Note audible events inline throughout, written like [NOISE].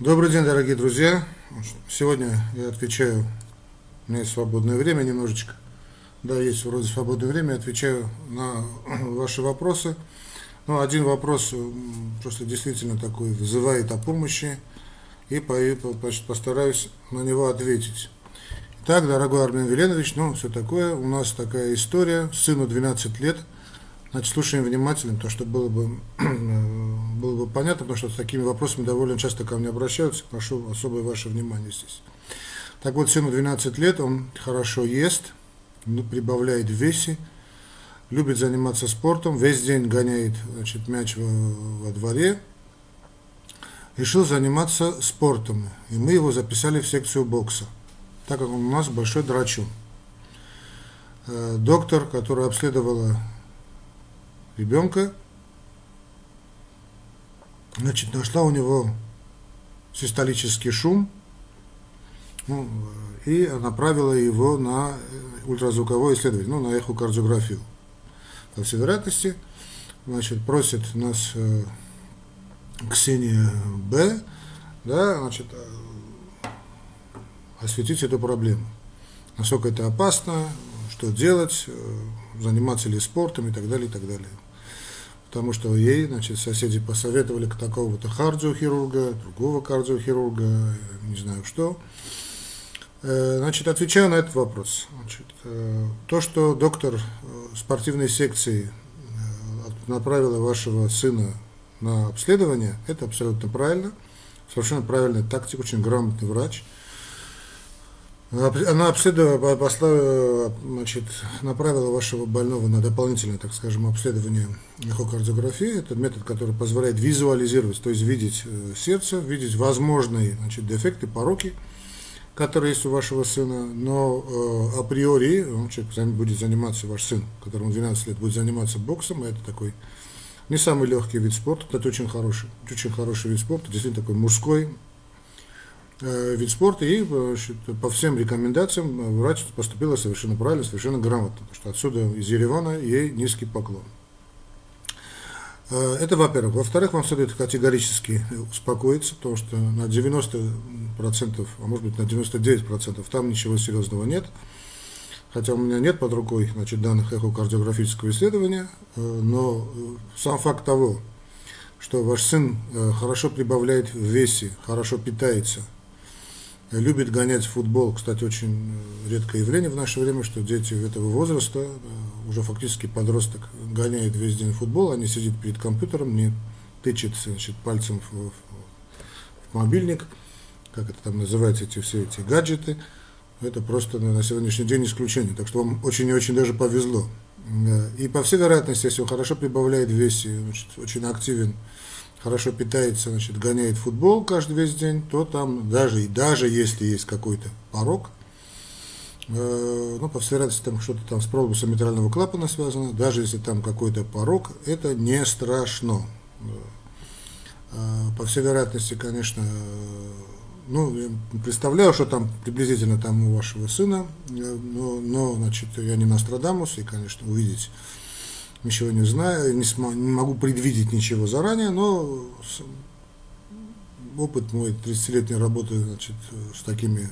Добрый день, дорогие друзья. Сегодня я отвечаю, у меня есть свободное время немножечко. Да, есть вроде свободное время, отвечаю на [CLEARS THROAT] ваши вопросы. Ну, один вопрос просто действительно такой вызывает о помощи, и постараюсь на него ответить. Итак, дорогой Армен Веленович, ну, все такое, у нас такая история, сыну 12 лет – Значит, слушаем внимательно, то, что было бы, [CLEARS THROAT] было бы понятно, потому что с такими вопросами довольно часто ко мне обращаются. Прошу особое ваше внимание здесь. Так вот, сыну 12 лет, он хорошо ест, ну, прибавляет в весе, любит заниматься спортом, весь день гоняет значит, мяч во, во дворе. Решил заниматься спортом, и мы его записали в секцию бокса, так как он у нас большой драчун. Э, доктор, который обследовала ребенка, значит, нашла у него систолический шум, ну, и направила его на ультразвуковое исследование, ну, на эхокардиографию. По всей вероятности, значит, просит нас э, Ксения Б, да, значит, э, осветить эту проблему. Насколько это опасно, что делать, э, заниматься ли спортом и так далее, и так далее потому что ей, значит, соседи посоветовали к такого-то кардиохирурга, другого кардиохирурга, не знаю что. Э, значит, отвечаю на этот вопрос. Значит, э, то, что доктор э, спортивной секции направила вашего сына на обследование, это абсолютно правильно, совершенно правильная тактика, очень грамотный врач – она обследовала, послала, значит, направила вашего больного на дополнительное, так скажем, обследование эхокардиографии. Это метод, который позволяет визуализировать, то есть видеть э, сердце, видеть возможные значит, дефекты, пороки, которые есть у вашего сына. Но э, априори, он, человек будет заниматься, ваш сын, которому 12 лет, будет заниматься боксом, это такой не самый легкий вид спорта, это очень хороший, очень хороший вид спорта, действительно такой мужской, вид спорта, и значит, по всем рекомендациям э, врач поступила совершенно правильно, совершенно грамотно, потому что отсюда из Еревана ей низкий поклон. Э, это во-первых. Во-вторых, вам следует категорически успокоиться, потому что на 90%, а может быть на 99% там ничего серьезного нет. Хотя у меня нет под рукой значит, данных эхокардиографического исследования, но сам факт того, что ваш сын хорошо прибавляет в весе, хорошо питается – любит гонять футбол. Кстати, очень редкое явление в наше время, что дети этого возраста, э, уже фактически подросток, гоняет весь день футбол, они сидят перед компьютером, не тычет значит, пальцем в, в, в мобильник, как это там называется, эти все эти гаджеты. Это просто на сегодняшний день исключение. Так что вам очень и очень даже повезло. Э, и по всей вероятности, если он хорошо прибавляет в весе, значит, очень активен, хорошо питается, значит, гоняет футбол каждый весь день, то там даже, и даже если есть какой-то порог, э, ну, по всей вероятности, там что-то там с пробусом митрального клапана связано, даже если там какой-то порог, это не страшно. Э, по всей вероятности, конечно, ну, я представляю, что там приблизительно там у вашего сына, э, но, но значит, я не Нострадамус, и, конечно, увидеть ничего не знаю, не, см, не могу предвидеть ничего заранее, но опыт мой 30-летней работы значит, с такими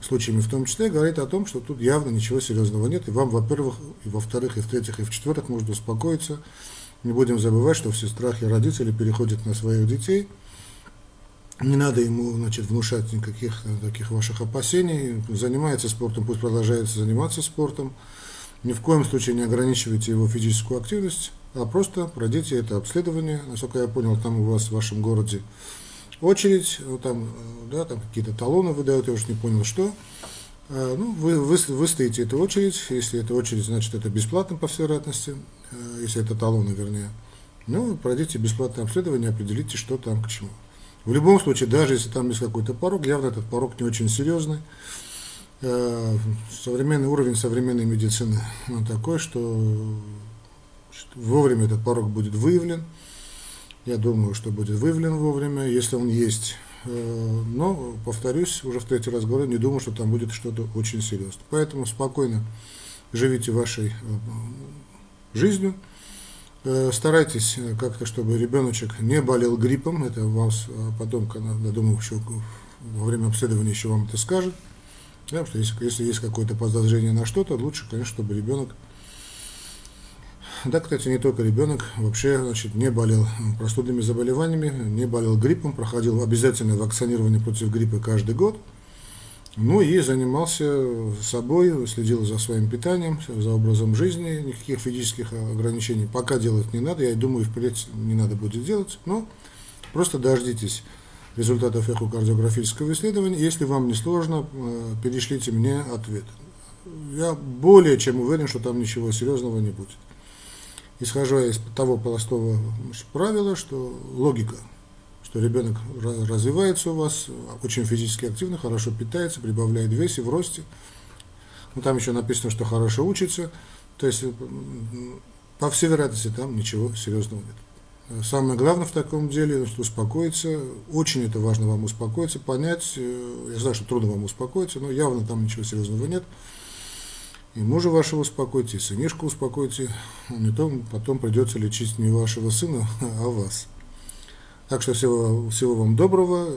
случаями в том числе говорит о том, что тут явно ничего серьезного нет, и вам, во-первых, и во-вторых, и в-третьих, и в-четвертых можно успокоиться. Не будем забывать, что все страхи родителей переходят на своих детей. Не надо ему значит, внушать никаких таких ваших опасений. Занимается спортом, пусть продолжает заниматься спортом. Ни в коем случае не ограничивайте его физическую активность, а просто пройдите это обследование. Насколько я понял, там у вас в вашем городе очередь, там, да, там какие-то талоны выдают, я уж не понял, что. А, ну, вы, вы выстоите эту очередь, если это очередь, значит, это бесплатно, по всей вероятности, э, если это талоны, вернее. Ну, пройдите бесплатное обследование, определите, что там к чему. В любом случае, даже если там есть какой-то порог, явно этот порог не очень серьезный. Э, современный уровень современной медицины он такой, что вовремя этот порог будет выявлен. Я думаю, что будет выявлен вовремя, если он есть. Э, но, повторюсь, уже в третий раз говорю, не думаю, что там будет что-то очень серьезное. Поэтому спокойно живите вашей э, жизнью. Старайтесь как-то, чтобы ребеночек не болел гриппом. Это вас потом, я думаю, еще во время обследования еще вам это скажет. Да, что если, если есть какое-то подозрение на что-то, лучше, конечно, чтобы ребенок да, кстати, не только ребенок, вообще значит, не болел простудными заболеваниями, не болел гриппом, проходил обязательное вакцинирование против гриппа каждый год. Ну и занимался собой, следил за своим питанием, за образом жизни, никаких физических ограничений пока делать не надо, я думаю, впредь не надо будет делать, но просто дождитесь результатов эхокардиографического исследования. Если вам не сложно, э, перешлите мне ответ. Я более чем уверен, что там ничего серьезного не будет исхожу из того простого правила, что логика, что ребенок развивается у вас, очень физически активно, хорошо питается, прибавляет в весе, в росте. Ну, там еще написано, что хорошо учится. То есть, по всей вероятности, там ничего серьезного нет. Самое главное в таком деле, что успокоиться, очень это важно вам успокоиться, понять, э, я знаю, что трудно вам успокоиться, но явно там ничего серьезного нет. И мужа вашего успокойте, и сынишку успокойте, а не то потом придется лечить не вашего сына, [LAUGHS] а вас. Так что всего, всего вам доброго.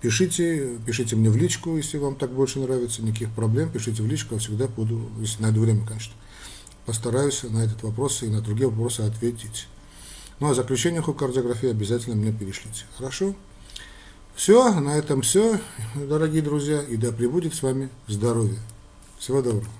Пишите, пишите мне в личку, если вам так больше нравится, никаких проблем, пишите в личку, я всегда буду, если найду время, конечно, постараюсь на этот вопрос и на другие вопросы ответить. Ну а заключение кардиографии обязательно мне перешлите. Хорошо? Все, на этом все, дорогие друзья, и да пребудет с вами здоровье. Всего доброго.